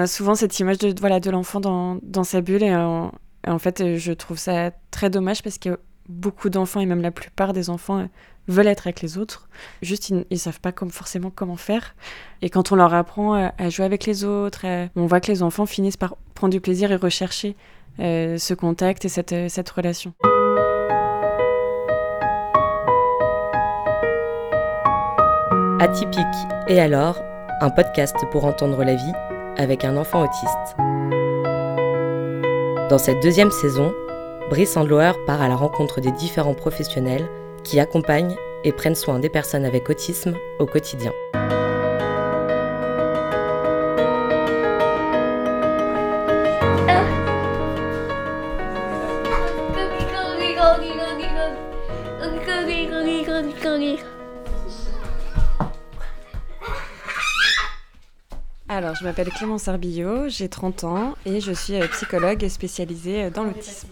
a souvent cette image de, voilà, de l'enfant dans, dans, sa bulle et en, en, fait, je trouve ça très dommage parce que beaucoup d'enfants et même la plupart des enfants veulent être avec les autres. Juste, ils, ne savent pas forcément comment faire. Et quand on leur apprend à jouer avec les autres, on voit que les enfants finissent par prendre du plaisir et rechercher euh, ce contact et cette, cette relation. Atypique et alors, un podcast pour entendre la vie avec un enfant autiste. Dans cette deuxième saison, Brice Sandlower part à la rencontre des différents professionnels qui accompagnent et prennent soin des personnes avec autisme au quotidien. Je m'appelle Clémence Arbillot, j'ai 30 ans et je suis euh, psychologue spécialisée euh, dans l'autisme.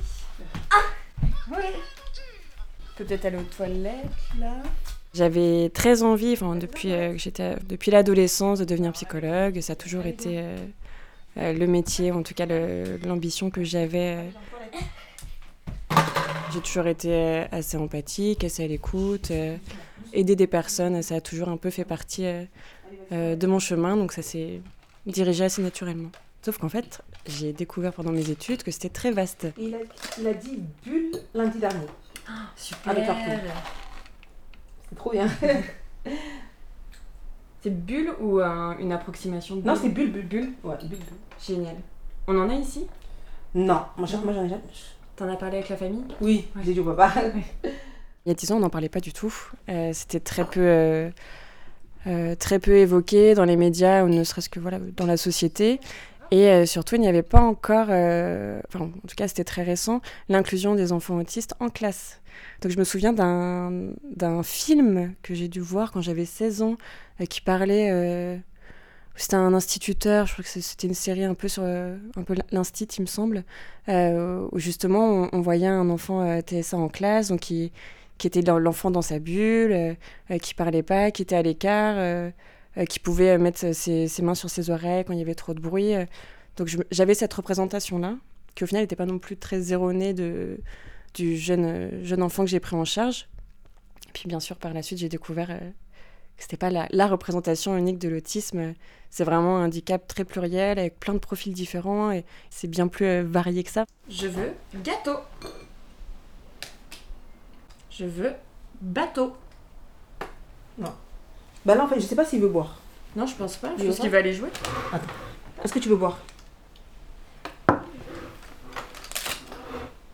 Ah Peut-être aller aux toilettes, là J'avais très envie, depuis, euh, j'étais, depuis l'adolescence, de devenir psychologue. Ça a toujours été le métier, en tout cas l'ambition que j'avais. J'ai toujours été assez empathique, assez à l'écoute. aider des personnes, ça a toujours un peu fait partie de mon chemin, donc ça s'est dirigé assez naturellement. Sauf qu'en fait, j'ai découvert pendant mes études que c'était très vaste. Il a, il a, dit bulle lundi dernier. Ah, super C'est trop bien C'est bulle ou une approximation de bulle? Non, c'est bulle, bulle, bulle? Ouais, bulle, bulle. Génial. On en a ici? Non, moi j'en ai jamais. T'en as parlé avec la famille? Oui, j'ai dit au papa. Il y a 10 ans, on n'en parlait pas du tout. Euh, c'était très peu. Euh, euh, très peu évoqué dans les médias ou ne serait-ce que voilà, dans la société. Et euh, surtout, il n'y avait pas encore, euh, enfin, en tout cas c'était très récent, l'inclusion des enfants autistes en classe. Donc je me souviens d'un film que j'ai dû voir quand j'avais 16 ans, qui parlait, c'était un instituteur, je crois que c'était une série un peu sur un l'instit, il me semble, où justement on, voyait un enfant TSA en classe, donc qui qui était l'enfant dans sa bulle, euh, euh, qui parlait pas, qui était à l'écart, euh, qui pouvait mettre ses, mains sur ses oreilles quand il y avait trop de bruit. Donc j'avais cette représentation-là, qui au final n'était pas non plus très erronée de, du jeune, jeune enfant que j'ai pris en charge. Et puis bien sûr, par la suite, j'ai découvert que c'était pas la, la, représentation unique de l'autisme. C'est vraiment un handicap très pluriel, avec plein de profils différents, et c'est bien plus varié que ça. Je veux gâteau je veux bateau. Non. Bah là, en fait, je sais pas s'il veut boire. Non, je pense pas. Je pense qu'il va aller jouer. Attends. Est-ce que tu veux boire?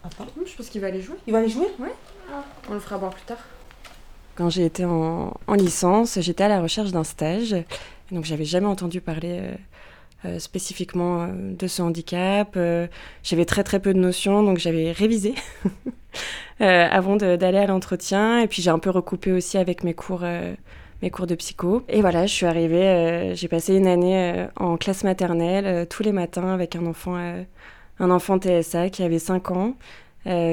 Attends. Je pense qu'il va aller jouer. Il va aller jouer? Oui. On le fera boire plus tard. Quand j'ai été en, licence, j'étais à la recherche d'un stage. donc, j'avais jamais entendu parler euh, euh, spécifiquement euh, de ce handicap. j'avais très très peu de notions, donc j'avais révisé Euh, avant d'aller à l'entretien. Et puis j'ai un peu recoupé aussi avec mes cours, euh, mes cours de psycho. Et voilà, je suis arrivée, euh, j'ai passé une année en classe maternelle tous les matins avec un enfant, un enfant TSA qui avait 5 ans,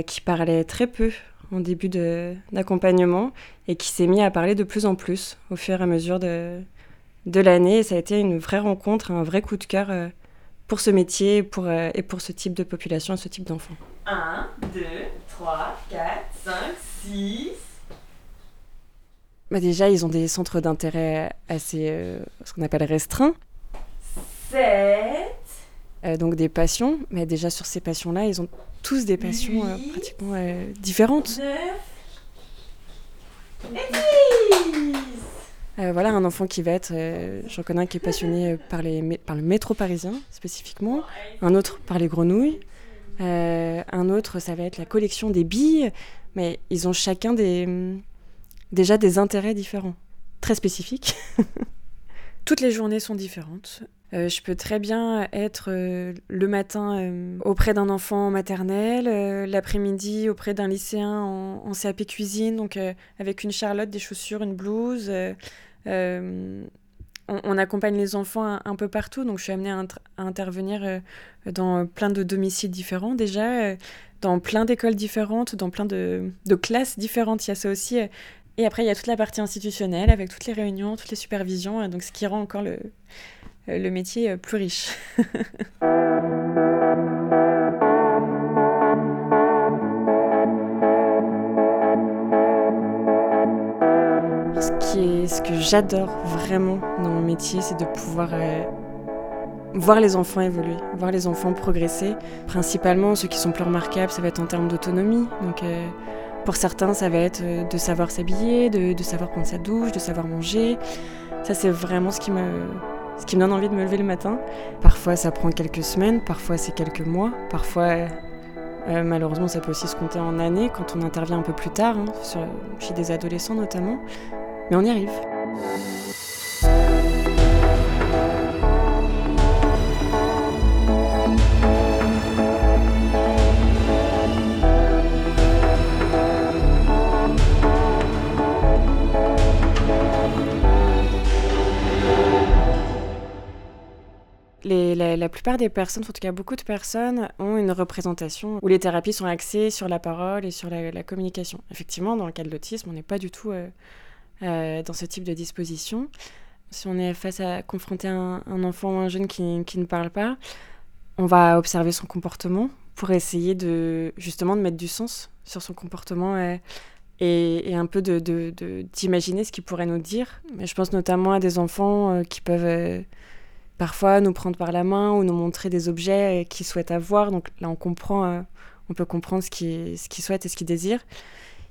qui parlait très peu en début d'accompagnement et qui s'est mis à parler de plus en plus au fur et à mesure de, de l'année. Et ça a été une vraie rencontre, un vrai coup de cœur pour ce métier pour, et pour ce type de population et ce type d'enfants. 1, 2, 3, 4, 5, 6. Bah déjà, ils ont des centres d'intérêt assez, euh, ce qu'on appelle restreints. 7. Euh, donc des passions, mais déjà sur ces passions-là, ils ont tous des passions euh, pratiquement différentes. 9. Et voilà, un enfant qui va être, j'en connais un qui est passionné par, les, par le métro parisien spécifiquement, un autre par les grenouilles, euh, un autre, ça va être la collection des billes, mais ils ont chacun des, déjà des intérêts différents, très spécifiques. Toutes les journées sont différentes. Euh, je peux très bien être euh, le matin auprès d'un enfant maternel, l'après-midi auprès d'un lycéen en, en, CAP cuisine, donc avec une charlotte, des chaussures, une blouse on, accompagne les enfants un, peu partout, donc je suis amenée à, intervenir euh, dans plein de domiciles différents déjà, euh, dans plein d'écoles différentes, dans plein de, classes différentes. Il y a ça aussi. Euh, et après, il y a toute la partie institutionnelle avec toutes les réunions, toutes les supervisions, donc ce qui rend encore le métier plus riche. ce que j'adore vraiment dans mon métier, c'est de pouvoir voir les enfants évoluer, voir les enfants progresser. Principalement, ceux qui sont plus remarquables, ça va être en termes d'autonomie. Donc, euh, pour certains, ça va être euh, de savoir s'habiller, de, savoir prendre sa douche, de savoir manger. Ça, c'est vraiment ce qui, me, donne envie de me lever le matin. Parfois, ça prend quelques semaines, parfois, c'est quelques mois, parfois. Euh, malheureusement, ça peut aussi se compter en années quand on intervient un peu plus tard, hein, chez des adolescents notamment. Mais on y arrive. la, plupart des personnes, en tout cas beaucoup de personnes, ont une représentation où les thérapies sont axées sur la parole et sur la, communication. Effectivement, dans le cas de l'autisme, on n'est pas du tout euh, euh, dans ce type de disposition. Si on est face à confronter un, enfant ou un jeune qui, ne parle pas, on va observer son comportement pour essayer de justement de mettre du sens sur son comportement euh, et, un peu d'imaginer ce qu'il pourrait nous dire. Je pense notamment à des enfants qui peuvent parfois nous prendre par la main ou nous montrer des objets qu'ils souhaitent avoir. Donc là, on comprend, euh, on peut comprendre ce qu'ils souhaitent et ce qu'ils désirent.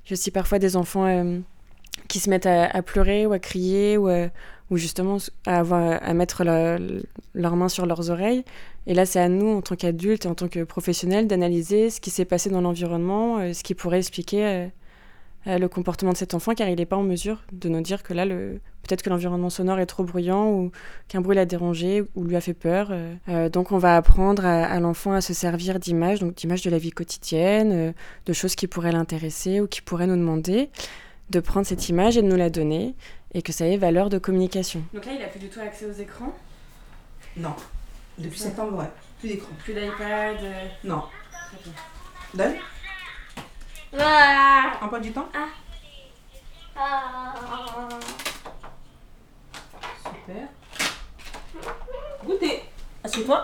J'ai aussi parfois des enfants euh, qui se mettent à, pleurer ou à crier ou, euh, justement à, avoir, à mettre leurs mains sur leurs oreilles. Et là, c'est à nous, en tant qu'adultes et en tant que professionnels, d'analyser ce qui s'est passé dans l'environnement, ce qui pourrait expliquer le comportement de cet enfant, car il n'est pas en mesure de nous dire que là, Peut-être que l'environnement sonore est trop bruyant ou qu'un bruit l'a dérangé ou lui a fait peur. Euh. Euh, donc on va apprendre à, l'enfant à se servir d'images, donc d'images de la vie quotidienne, euh, de choses qui pourraient l'intéresser ou qui pourraient nous demander, de prendre cette image et de nous la donner et que ça ait valeur de communication. Donc là, il n'a plus du tout accès aux écrans? Non. Depuis septembre, ouais. Plus d'écran. Plus d'iPad Non. Donne ah. Emploi du temps ah. Ah. Super. Goûter. Assieds-toi.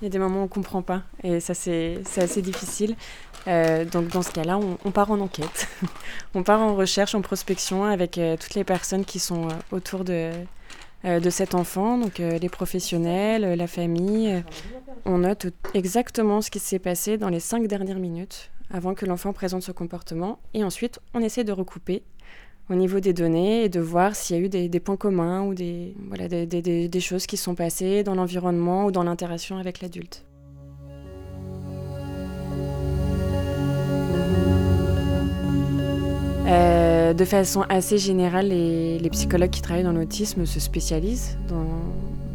Il y a des moments où on ne comprend pas et ça c'est assez difficile. Euh, donc dans ce cas-là, on, part en enquête. on part en recherche, en prospection avec euh, toutes les personnes qui sont euh, autour de, cet enfant, donc les professionnels, la famille. on note exactement ce qui s'est passé dans les cinq dernières minutes avant que l'enfant présente ce comportement et ensuite on essaie de recouper au niveau des données et de voir s'il y a eu des, points communs ou des, des choses qui sont passées dans l'environnement ou dans l'interaction avec l'adulte. Euh, de façon assez générale, les, psychologues qui travaillent dans l'autisme se spécialisent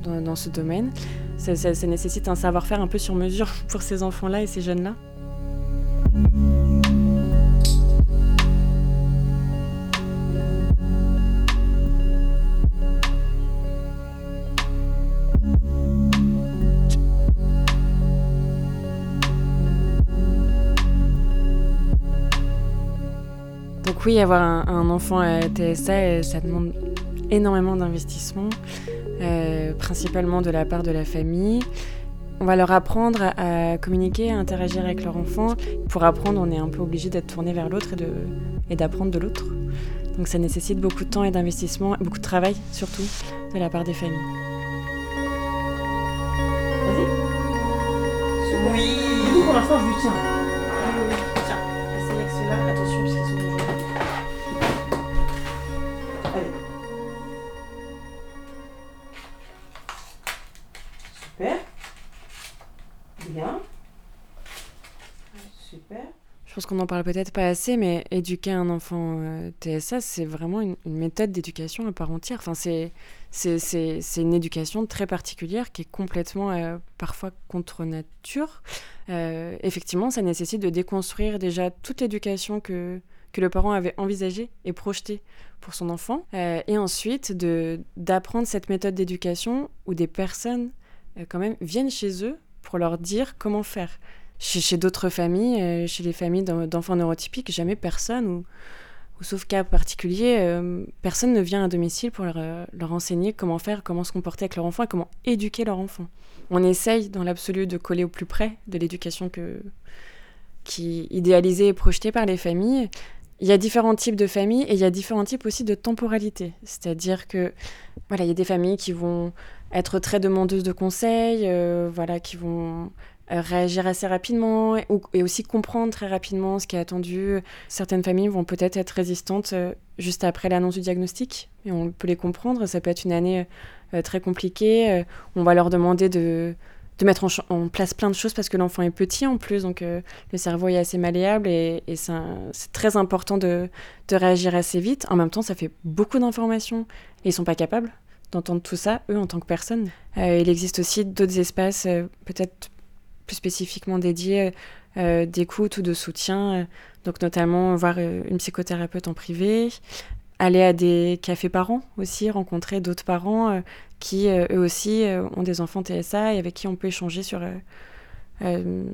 dans, ce domaine. Ça nécessite un savoir-faire un peu sur mesure pour ces enfants-là et ces jeunes-là. Oui, avoir un, enfant à TSA, ça demande énormément d'investissement, euh, principalement de la part de la famille. On va leur apprendre à, communiquer, à interagir avec leur enfant. Pour apprendre, on est un peu obligé d'être tourné vers l'autre et d'apprendre de, l'autre. Donc ça nécessite beaucoup de temps et d'investissement, beaucoup de travail surtout de la part des familles. Vas-y. Oui. pour l'instant, je lui. Tiens, qu'on n'en parle peut-être pas assez, mais éduquer un enfant euh, TSA, c'est vraiment une, méthode d'éducation à part entière. Enfin, c'est, une éducation très particulière qui est complètement euh, parfois contre nature. Euh, effectivement, ça nécessite de déconstruire déjà toute l'éducation que, que le parent avait envisagée et projetée pour son enfant. et ensuite, de, d'apprendre cette méthode d'éducation où des personnes, quand même, viennent chez eux pour leur dire comment faire chez, d'autres familles, euh, chez les familles d'enfants neurotypiques, jamais personne ou, sauf cas particulier, euh, personne ne vient à domicile pour leur, euh, leur, enseigner comment faire, comment se comporter avec leur enfant et comment éduquer leur enfant. On essaye dans l'absolu de coller au plus près de l'éducation que, qui idéalisée et projetée par les familles. Il y a différents types de familles et il y a différents types aussi de temporalité. C'est-à-dire que voilà, il y a des familles qui vont être très demandeuses de conseils, voilà, qui vont réagir assez rapidement et, aussi comprendre très rapidement ce qui est attendu. Certaines familles vont peut-être être résistantes euh, juste après l'annonce du diagnostic, et on peut les comprendre. Ça peut être une année euh, très compliquée. on va leur demander de, mettre en, place plein de choses parce que l'enfant est petit en plus, donc le cerveau est assez malléable et, c'est très important de, réagir assez vite. En même temps, ça fait beaucoup d'informations et ils sont pas capables d'entendre tout ça, eux, en tant que personnes. il existe aussi d'autres espaces, peut-être plus spécifiquement dédié euh, d'écoute ou de soutien. Euh, donc notamment voir euh, une psychothérapeute en privé, aller à des cafés parents aussi, rencontrer d'autres parents qui eux aussi ont des enfants TSA et avec qui on peut échanger sur,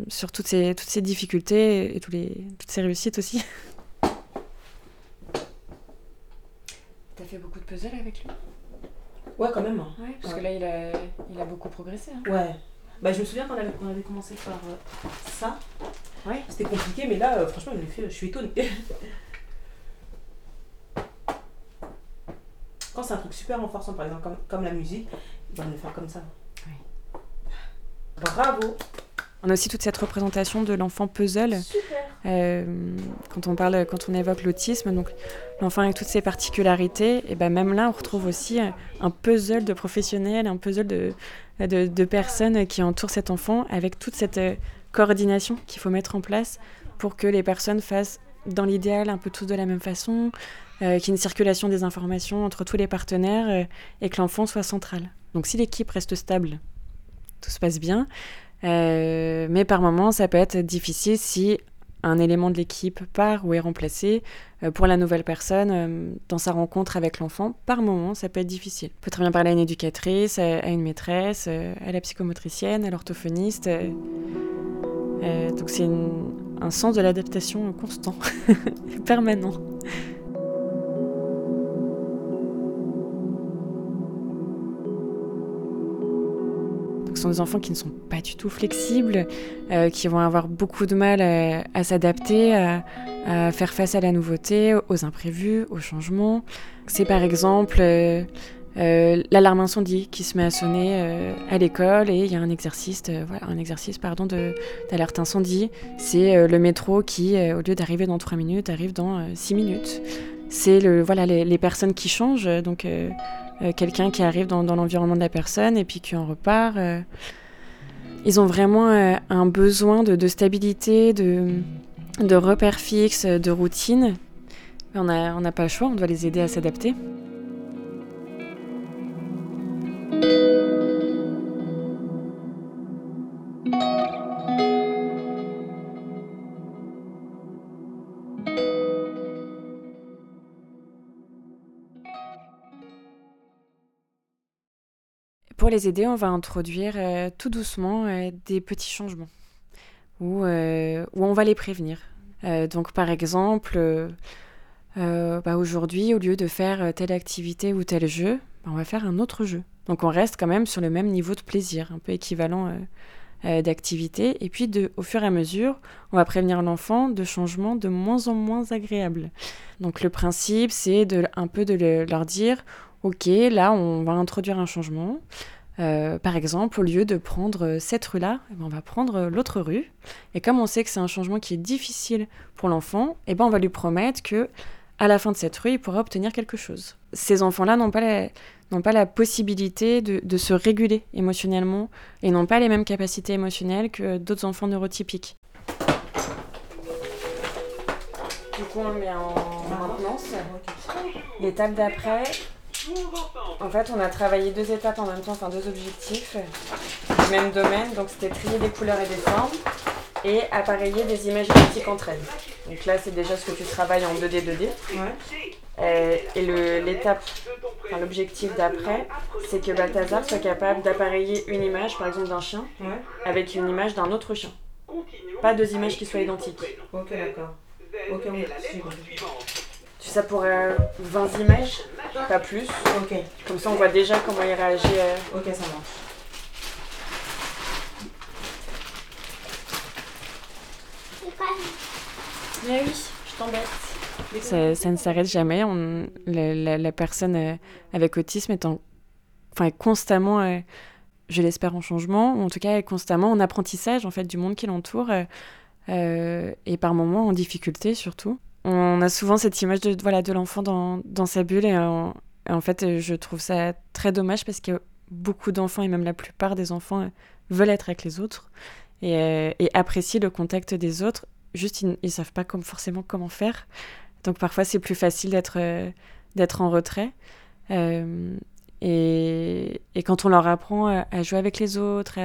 sur toutes, ces, toutes ces difficultés et tous les, toutes ces réussites aussi. T'as fait beaucoup de puzzles avec lui? Ouais, quand même. Hein. Ouais, parce que là, il a, il a beaucoup progressé. Hein. Ouais. Bah, je me souviens qu'on avait, on avait commencé par euh, ça. Ouais. C'était compliqué, mais là, euh, franchement, il fait, je suis étonnée. Quand c'est un truc super renforçant, par exemple, comme, comme la musique, il va me le faire comme ça. Oui. Bravo on a aussi toute cette représentation de l'enfant puzzle. Euh, quand on parle, quand on évoque l'autisme, donc l'enfant avec toutes ses particularités, et ben même là, on retrouve aussi un puzzle de professionnels, un puzzle de, personnes qui entourent cet enfant, avec toute cette euh, coordination qu'il faut mettre en place pour que les personnes fassent, dans l'idéal, un peu tous de la même façon, euh, qu'il y ait une circulation des informations entre tous les partenaires euh, et que l'enfant soit central. Donc si l'équipe reste stable, tout se passe bien. Euh, mais par moments, ça peut être difficile si un élément de l'équipe part ou est remplacé euh, pour la nouvelle personne euh, dans sa rencontre avec l'enfant. Par moment, ça peut être difficile. On peut très bien parler à une éducatrice, à, une maîtresse, euh, à la psychomotricienne, à l'orthophoniste. Donc c'est un sens de l'adaptation constant, permanent. Ce sont des enfants qui ne sont pas du tout flexibles, euh, qui vont avoir beaucoup de mal à, à s'adapter, à, faire face à la nouveauté, aux imprévus, aux changements. C'est par exemple euh, euh, l'alarme incendie qui se met à sonner euh, à l'école et il y a un exercice, voilà, un exercice pardon, d'alerte incendie. C'est euh, le métro qui, au lieu d'arriver dans 3 minutes, arrive dans 6 minutes. C'est le, voilà, les, les, personnes qui changent, donc euh, quelqu'un qui arrive dans, l'environnement de la personne et puis qui en repart. Euh, ils ont vraiment euh, un besoin de, stabilité, de, repères fixes, de routine. On n'a pas le choix, on doit les aider à s'adapter. Les aider, on va introduire euh, tout doucement euh, des petits changements où, euh, on va les prévenir. donc par exemple, bah, aujourd'hui, au lieu de faire telle activité ou tel jeu, bah, on va faire un autre jeu. Donc on reste quand même sur le même niveau de plaisir, un peu équivalent d'activité. Et puis au fur et à mesure, on va prévenir l'enfant de changements de moins en moins agréables. Donc le principe, c'est un peu de le, leur dire Ok, là, on va introduire un changement. Euh, par exemple, au lieu de prendre cette rue-là, eh ben, on va prendre l'autre rue. Et comme on sait que c'est un changement qui est difficile pour l'enfant, eh ben, on va lui promettre que à la fin de cette rue, il pourra obtenir quelque chose. Ces enfants-là n'ont pas la, pas la possibilité de, de, se réguler émotionnellement et n'ont pas les mêmes capacités émotionnelles que d'autres enfants neurotypiques. Du coup, on le met en maintenance. L'étape d'après, en fait, on a travaillé deux étapes en même temps, enfin deux objectifs du même domaine. Donc, c'était trier des couleurs et des formes et appareiller des images identiques entre elles. Donc là, c'est déjà ce que tu travailles en 2D, 2D. Ouais. Euh, et l'étape, enfin, l'objectif d'après, c'est que Balthazar soit capable d'appareiller une image, par exemple d'un chien, ouais. avec une image d'un autre chien. Pas deux images qui soient identiques. Ok, d'accord. Ok, tu fais ça pour 20 images, pas plus. Ok. Comme ça, on voit déjà comment il réagit. Ok, ça marche. Mais oui, je t'embête. Ça, ça, ne s'arrête jamais. On, la, la, personne euh, avec autisme est en, enfin, constamment, euh, je l'espère, en changement, ou en tout cas est constamment en apprentissage en fait, du monde qui l'entoure, euh, et par moments en difficulté surtout. On a souvent cette image de, voilà, de l'enfant dans, dans, sa bulle, et en, fait, je trouve ça très dommage parce que beaucoup d'enfants, et même la plupart des enfants, veulent être avec les autres et, et apprécient le contact des autres juste ils, ne savent pas comme, forcément comment faire. Donc parfois c'est plus facile d'être euh, d'être en retrait. Euh, et, et, quand on leur apprend à, jouer avec les autres,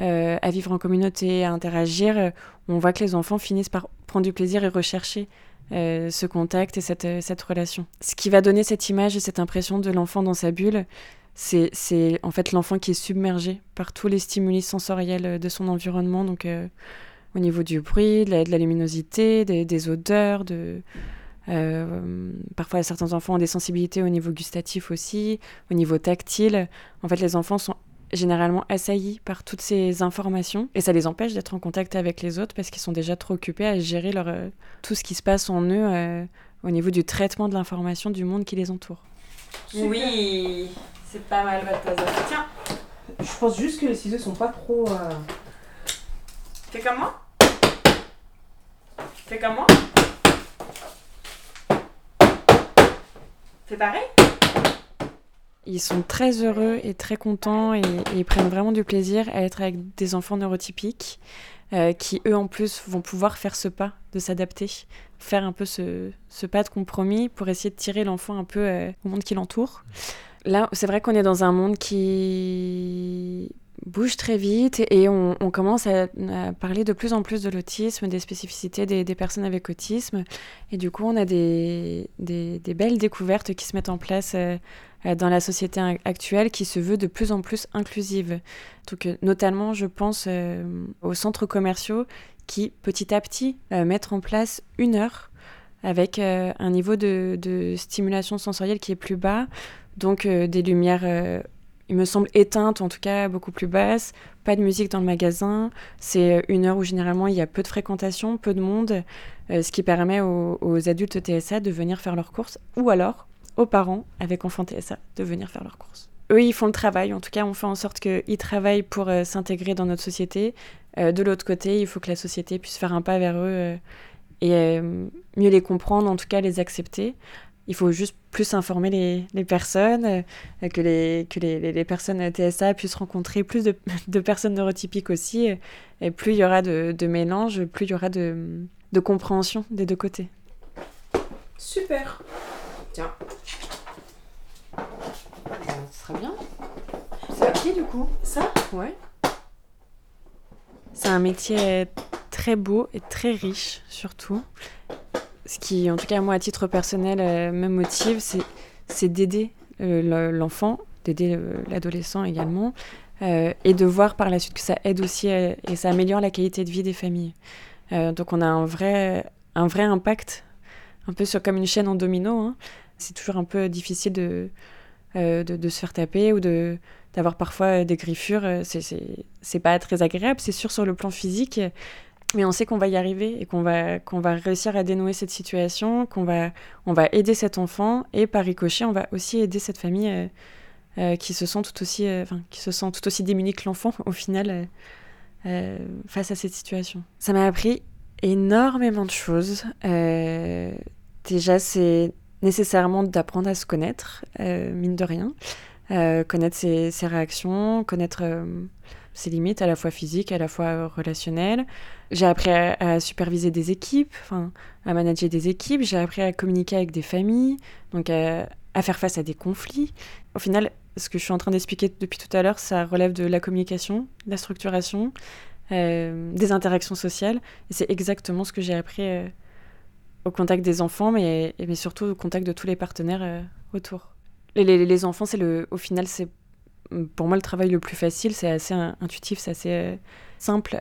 euh, à, vivre en communauté, à interagir, on voit que les enfants finissent par prendre du plaisir et rechercher ce contact et cette, relation. Ce qui va donner cette image et cette impression de l'enfant dans sa bulle, c'est en fait l'enfant qui est submergé par tous les stimuli sensoriels de son environnement. Donc au niveau du bruit, de la, luminosité, des, odeurs, de, euh, parfois certains enfants ont des sensibilités au niveau gustatif aussi, au niveau tactile. En fait, les enfants sont généralement assaillis par toutes ces informations et ça les empêche d'être en contact avec les autres parce qu'ils sont déjà trop occupés à gérer leur, euh, tout ce qui se passe en eux euh, au niveau du traitement de l'information du monde qui les entoure. Oui, c'est pas mal votre Tiens, je pense juste que les ciseaux sont pas trop. Fais comme moi? Fais comme moi? Fais pareil? Ils sont très heureux et très contents et, ils prennent vraiment du plaisir à être avec des enfants neurotypiques euh, qui, eux, en plus, vont pouvoir faire ce pas de s'adapter, faire un peu ce, pas de compromis pour essayer de tirer l'enfant un peu euh, au monde qui l'entoure. Là, c'est vrai qu'on est dans un monde qui bouge très vite et on, commence à, parler de plus en plus de l'autisme, des spécificités des, personnes avec autisme. Et du coup, on a des, belles découvertes qui se mettent en place euh, dans la société actuelle qui se veut de plus en plus inclusive. Donc, euh, notamment, je pense euh, aux centres commerciaux qui, petit à petit, mettent en place une heure avec un niveau de, stimulation sensorielle qui est plus bas, donc des lumières il me semble, éteinte, en tout cas beaucoup plus basse, pas de musique dans le magasin. C'est une heure où généralement il y a peu de fréquentation, peu de monde, euh, ce qui permet aux, adultes TSA de venir faire leurs courses, ou alors aux parents avec enfants TSA de venir faire leurs courses. Eux, ils font le travail, en tout cas on fait en sorte qu'ils travaillent pour euh, s'intégrer dans notre société. Euh, de l'autre côté, il faut que la société puisse faire un pas vers eux et mieux les comprendre, en tout cas les accepter il faut juste plus informer les, les personnes, euh, que, les, que les, les, personnes TSA puissent rencontrer plus de, de, personnes neurotypiques aussi. Et plus il y aura de, de mélange, plus il y aura de, de, compréhension des deux côtés. Super. Tiens. Ce sera bien. C'est qui du coup Ça Ouais. C'est un métier très beau et très riche surtout ce qui, en tout cas, moi, à titre personnel, euh, me motive, c'est d'aider euh, l'enfant, d'aider euh, l'adolescent également, et de voir par la suite que ça aide aussi et ça améliore la qualité de vie des familles. donc, on a un vrai, un vrai impact, un peu sur, comme une chaîne en domino. Hein. C'est toujours un peu difficile de, se faire taper ou d'avoir parfois des griffures, c'est pas très agréable, c'est sûr sur le plan physique, mais on sait qu'on va y arriver et qu'on va, qu'on va réussir à dénouer cette situation, qu'on va, on va aider cet enfant et par ricochet, on va aussi aider cette famille euh, euh, qui, se sent tout aussi, euh, qui se sent tout aussi démunie que l'enfant au final face à cette situation. Ça m'a appris énormément de choses. déjà, c'est nécessairement d'apprendre à se connaître, mine de rien. connaître ses, réactions, connaître ses limites à la fois physiques, à la fois relationnelles. J'ai appris à, superviser des équipes, à manager des équipes. J'ai appris à communiquer avec des familles, donc à, faire face à des conflits. Au final, ce que je suis en train d'expliquer depuis tout à l'heure, ça relève de la communication, de la structuration, euh, des interactions sociales. C'est exactement ce que j'ai appris euh, au contact des enfants, mais, mais surtout au contact de tous les partenaires euh, autour. Les, les, les enfants, c'est le, au final, c'est pour moi le travail le plus facile. C'est assez intuitif, c'est assez simple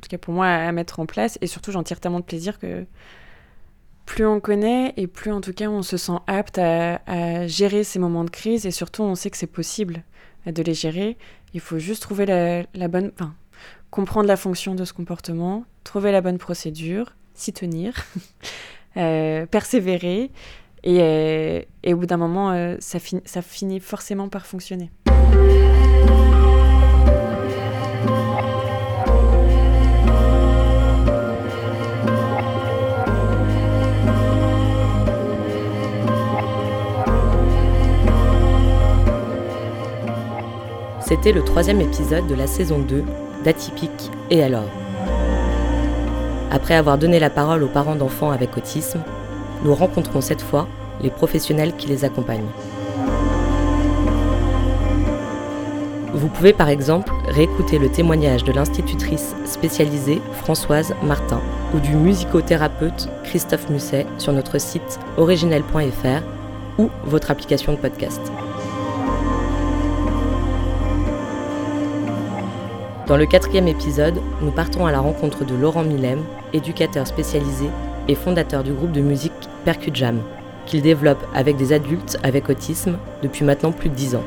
en tout cas pour moi, à mettre en place. Et surtout, j'en tire tellement de plaisir que plus on connaît et plus en tout cas on se sent apte à, gérer ces moments de crise et surtout on sait que c'est possible de les gérer. Il faut juste trouver la, bonne, comprendre la fonction de ce comportement, trouver la bonne procédure, s'y tenir, euh, persévérer et, euh, au bout d'un moment euh, ça finit forcément par fonctionner. C'était le troisième épisode de la saison 2 d'Atypique et alors. Après avoir donné la parole aux parents d'enfants avec autisme, nous rencontrons cette fois les professionnels qui les accompagnent. Vous pouvez par exemple réécouter le témoignage de l'institutrice spécialisée Françoise Martin ou du musicothérapeute Christophe Musset sur notre site originel.fr ou votre application de podcast. Dans le quatrième épisode, nous partons à la rencontre de Laurent Millem, éducateur spécialisé et fondateur du groupe de musique Percujam, qu'il développe avec des adultes avec autisme depuis maintenant plus de 10 ans.